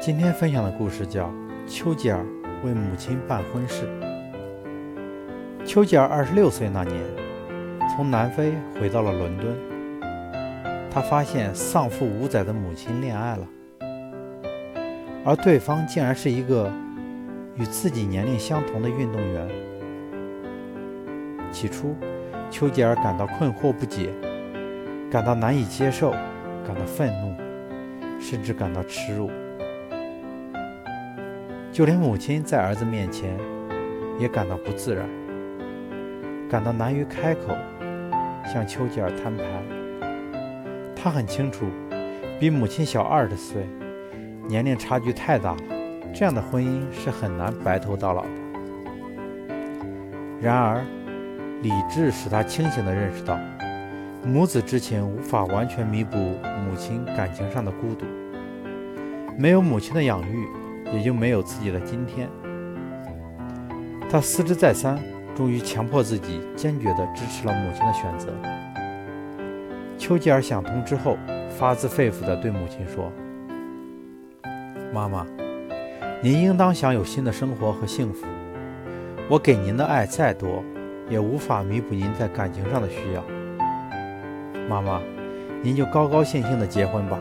今天分享的故事叫《丘吉尔为母亲办婚事》。丘吉尔二十六岁那年，从南非回到了伦敦，他发现丧父五载的母亲恋爱了，而对方竟然是一个与自己年龄相同的运动员。起初，丘吉尔感到困惑不解，感到难以接受，感到愤怒，甚至感到耻辱。就连母亲在儿子面前也感到不自然，感到难于开口向丘吉尔摊牌。他很清楚，比母亲小二十岁，年龄差距太大了，这样的婚姻是很难白头到老的。然而，理智使他清醒地认识到，母子之情无法完全弥补母亲感情上的孤独，没有母亲的养育。也就没有自己的今天。他思之再三，终于强迫自己坚决地支持了母亲的选择。丘吉尔想通之后，发自肺腑地对母亲说：“妈妈，您应当享有新的生活和幸福。我给您的爱再多，也无法弥补您在感情上的需要。妈妈，您就高高兴兴地结婚吧。”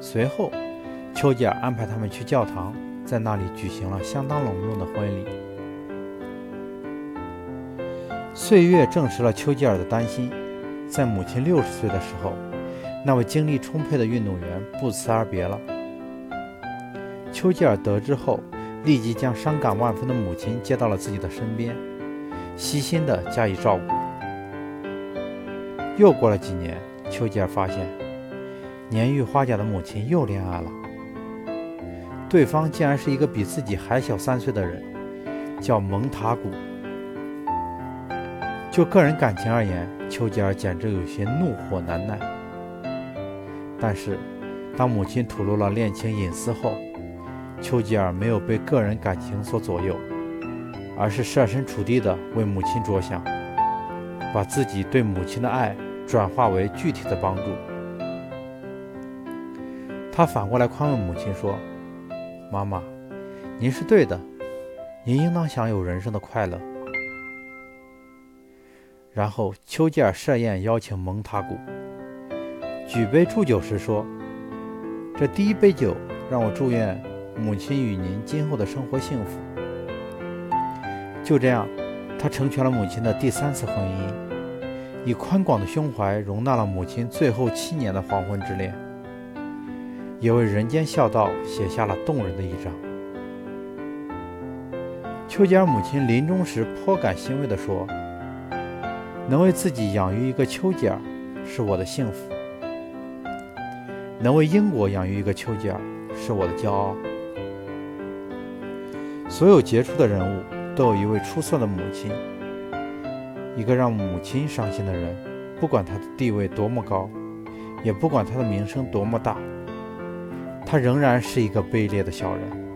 随后。丘吉尔安排他们去教堂，在那里举行了相当隆重的婚礼。岁月证实了丘吉尔的担心，在母亲六十岁的时候，那位精力充沛的运动员不辞而别了。丘吉尔得知后，立即将伤感万分的母亲接到了自己的身边，悉心地加以照顾。又过了几年，丘吉尔发现，年逾花甲的母亲又恋爱了。对方竟然是一个比自己还小三岁的人，叫蒙塔古。就个人感情而言，丘吉尔简直有些怒火难耐。但是，当母亲吐露了恋情隐私后，丘吉尔没有被个人感情所左右，而是设身处地地为母亲着想，把自己对母亲的爱转化为具体的帮助。他反过来宽慰母亲说。妈妈，您是对的，您应当享有人生的快乐。然后，丘吉尔设宴邀请蒙塔古，举杯祝酒时说：“这第一杯酒，让我祝愿母亲与您今后的生活幸福。”就这样，他成全了母亲的第三次婚姻，以宽广的胸怀容纳了母亲最后七年的黄昏之恋。也为人间孝道写下了动人的一章。丘吉尔母亲临终时颇感欣慰地说：“能为自己养育一个丘吉尔，是我的幸福；能为英国养育一个丘吉尔，是我的骄傲。”所有杰出的人物都有一位出色的母亲，一个让母亲伤心的人，不管他的地位多么高，也不管他的名声多么大。他仍然是一个卑劣的小人。